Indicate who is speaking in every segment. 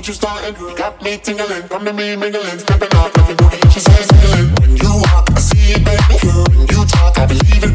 Speaker 1: what you starting. Got me tingling, come to me mingling, stepping off like a booty. She says mingling. When you walk, I see it, baby. When you talk, I believe it.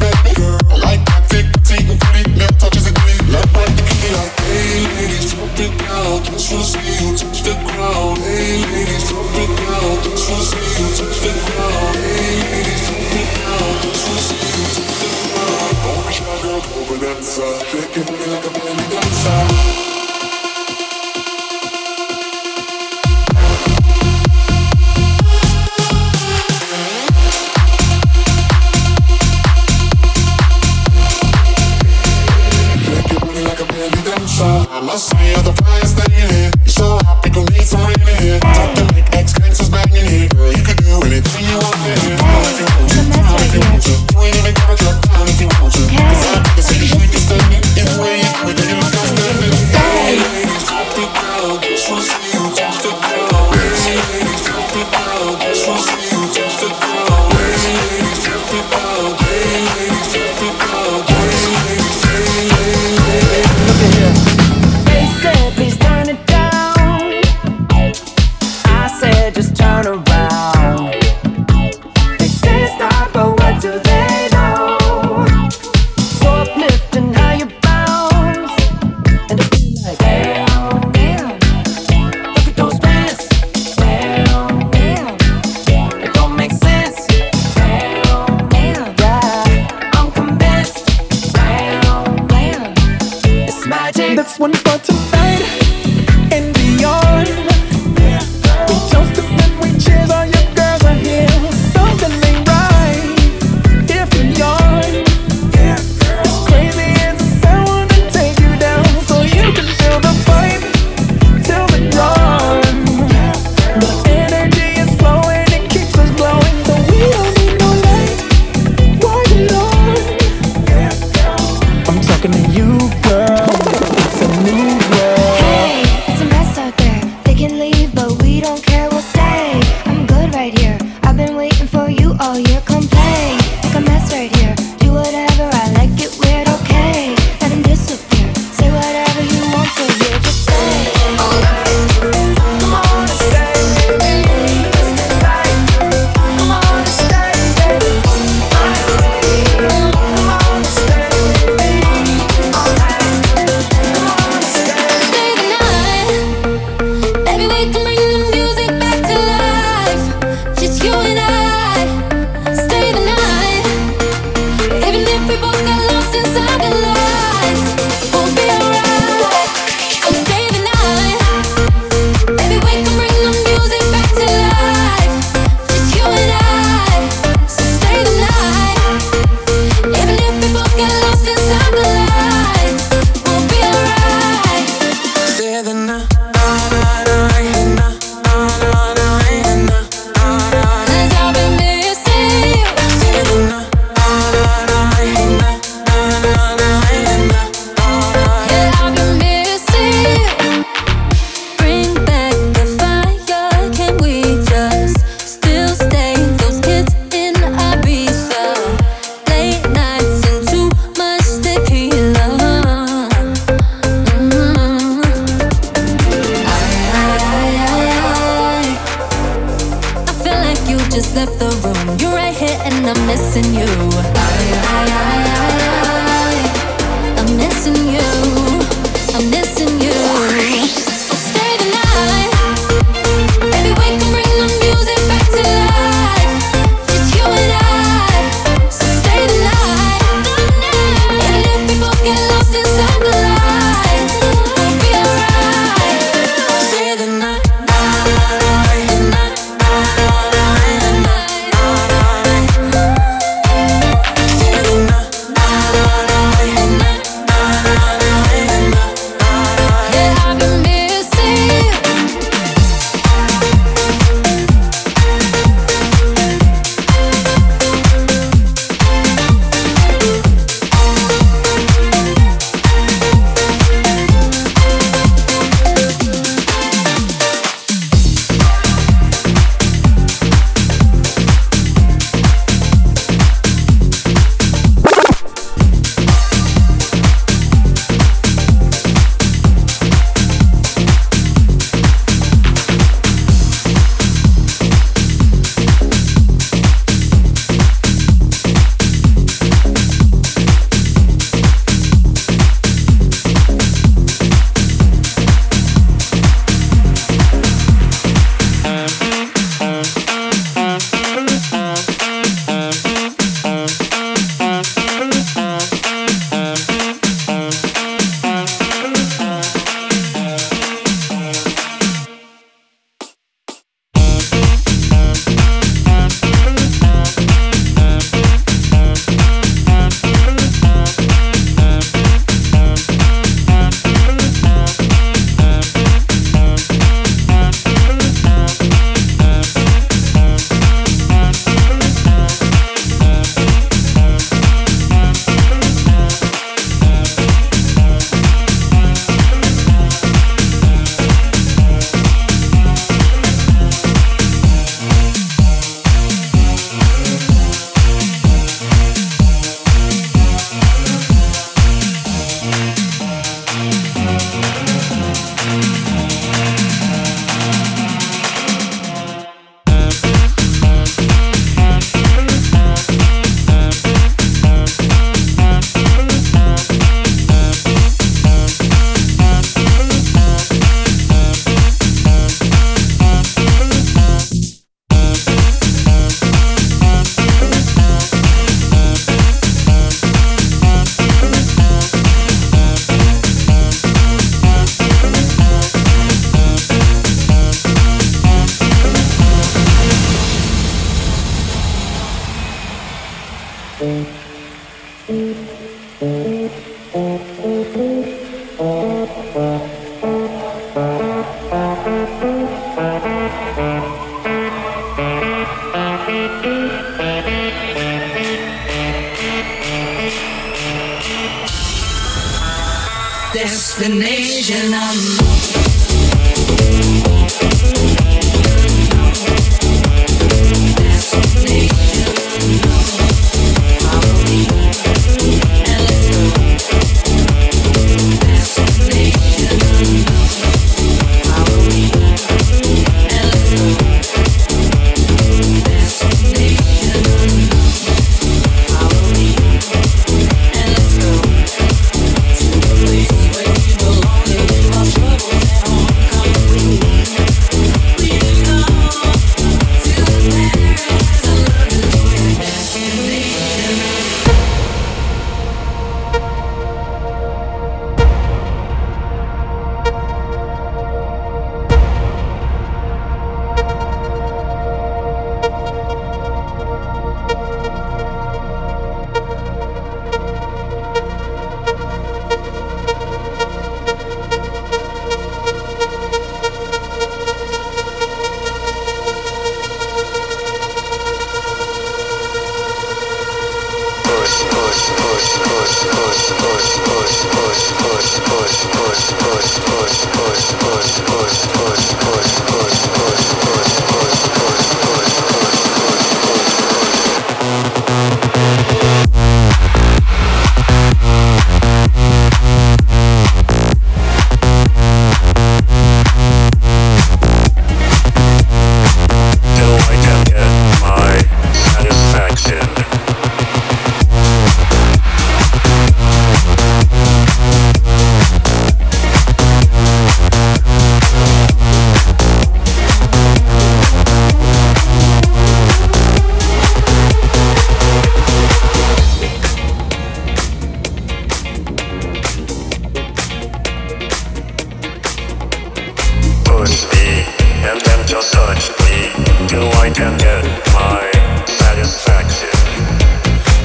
Speaker 1: me, and then just
Speaker 2: search me, till I
Speaker 3: can get my satisfaction.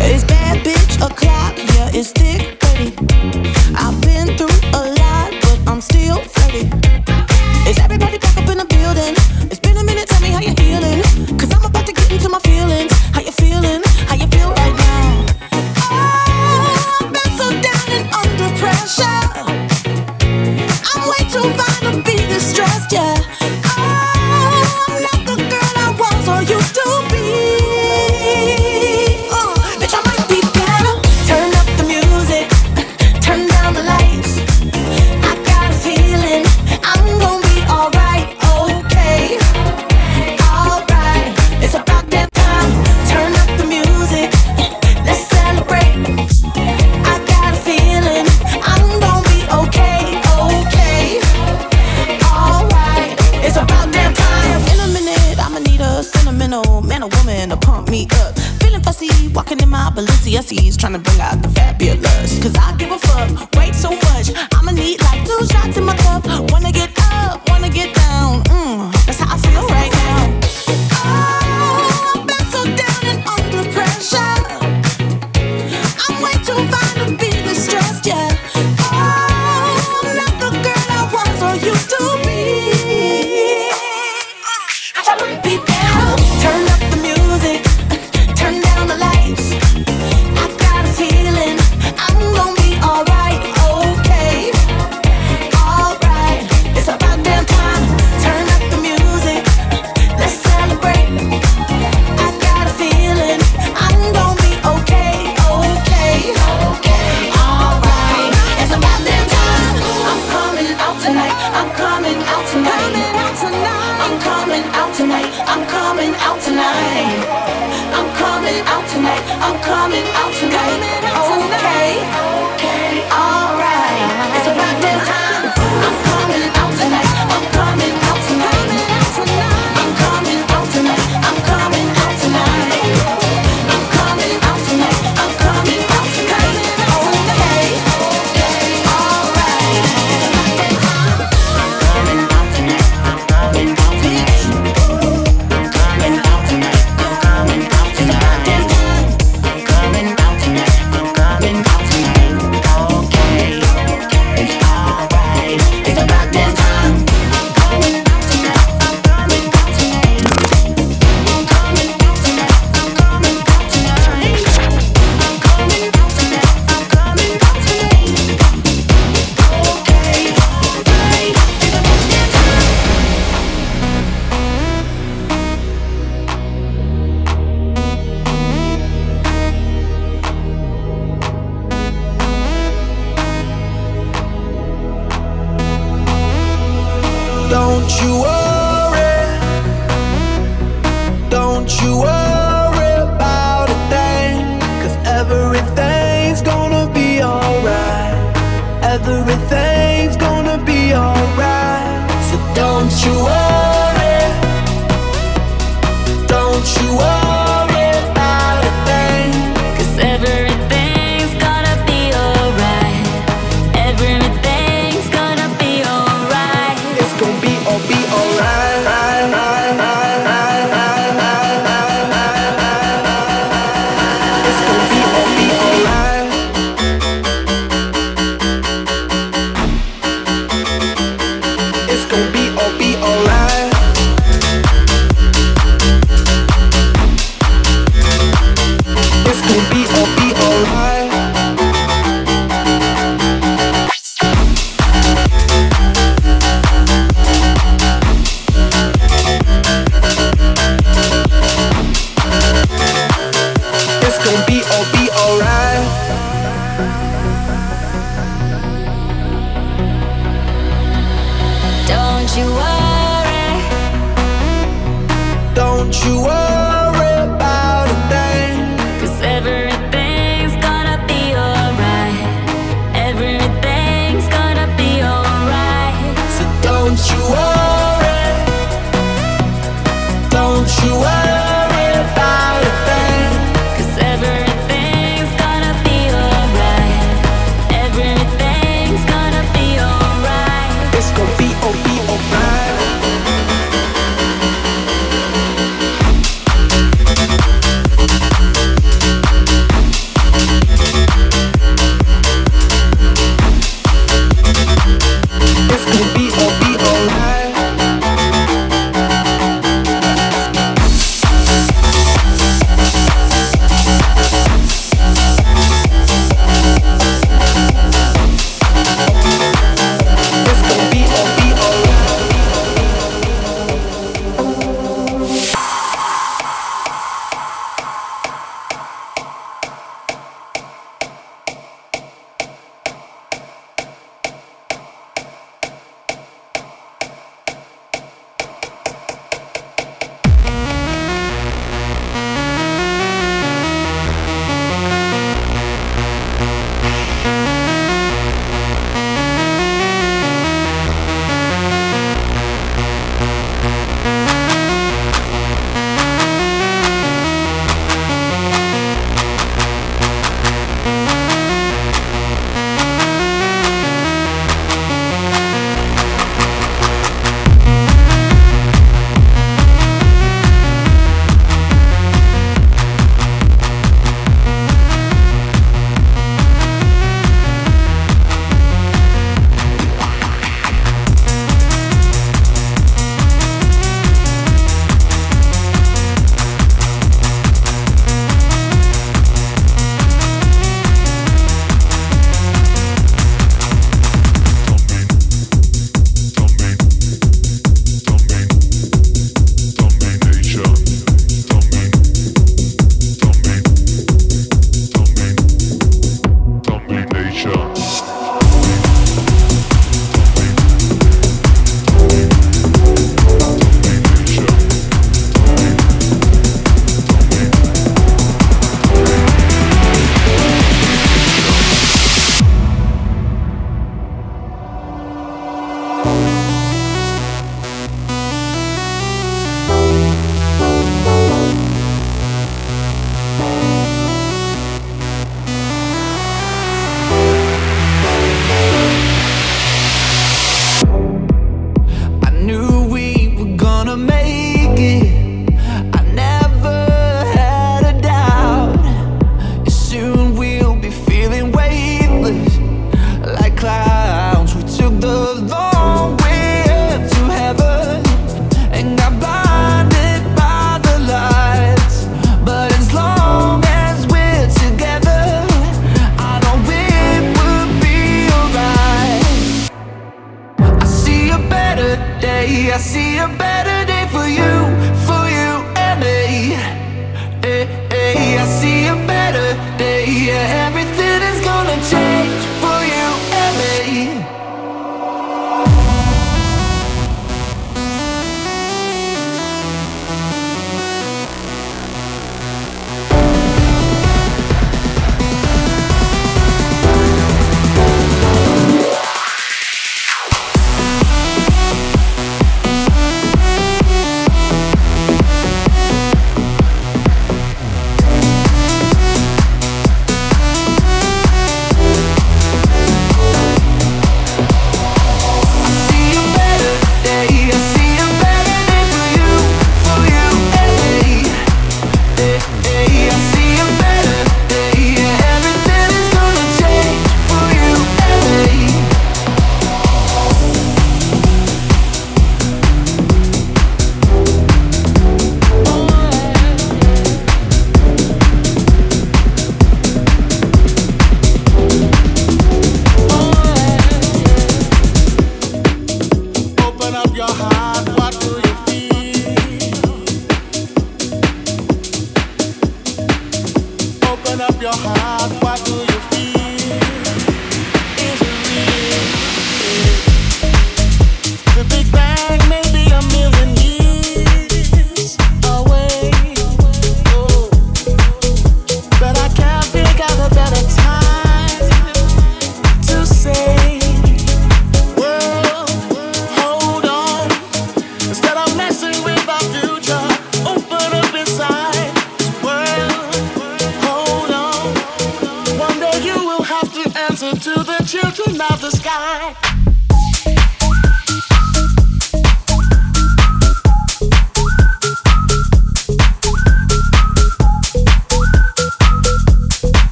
Speaker 3: It's bad bitch o'clock,
Speaker 4: yeah, it's thick 30. I've been through a lot, but I'm still pretty. Is everybody back
Speaker 5: up in the building?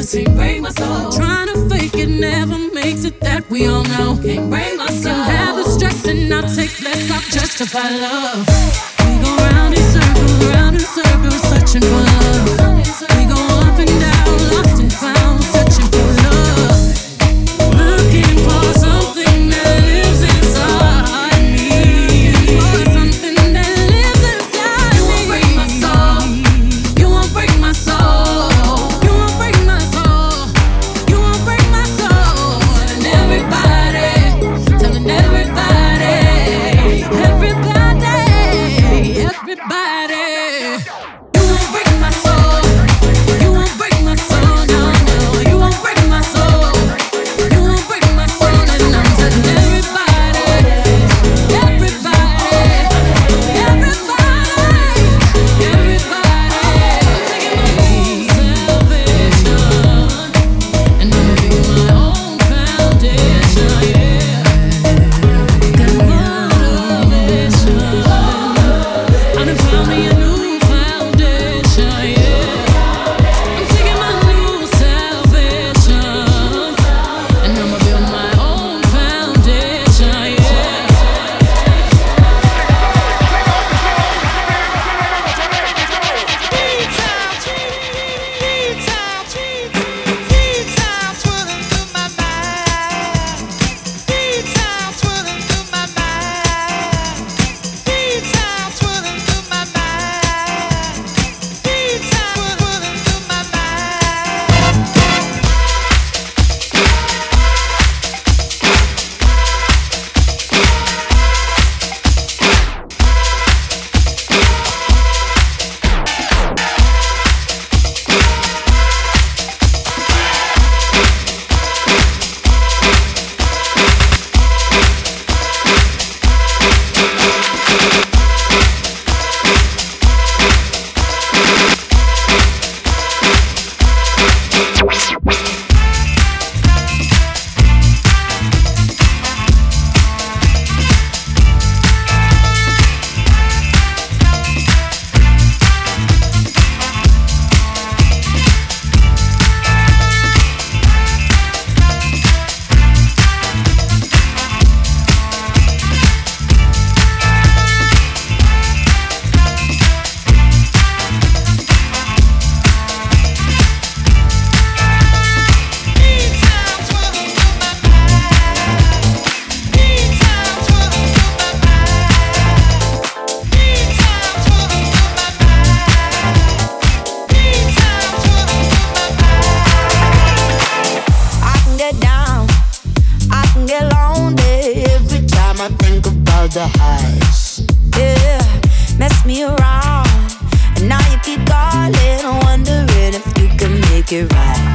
Speaker 5: Can't break my soul. Trying to fake it never makes it. That we all know. Can't break my soul. Can have the stress and I take less. I'm justified. love. We go round in circles, round in circles, searching for.
Speaker 6: the highs. Yeah, mess me around. And now you keep calling, wondering if you can make it right.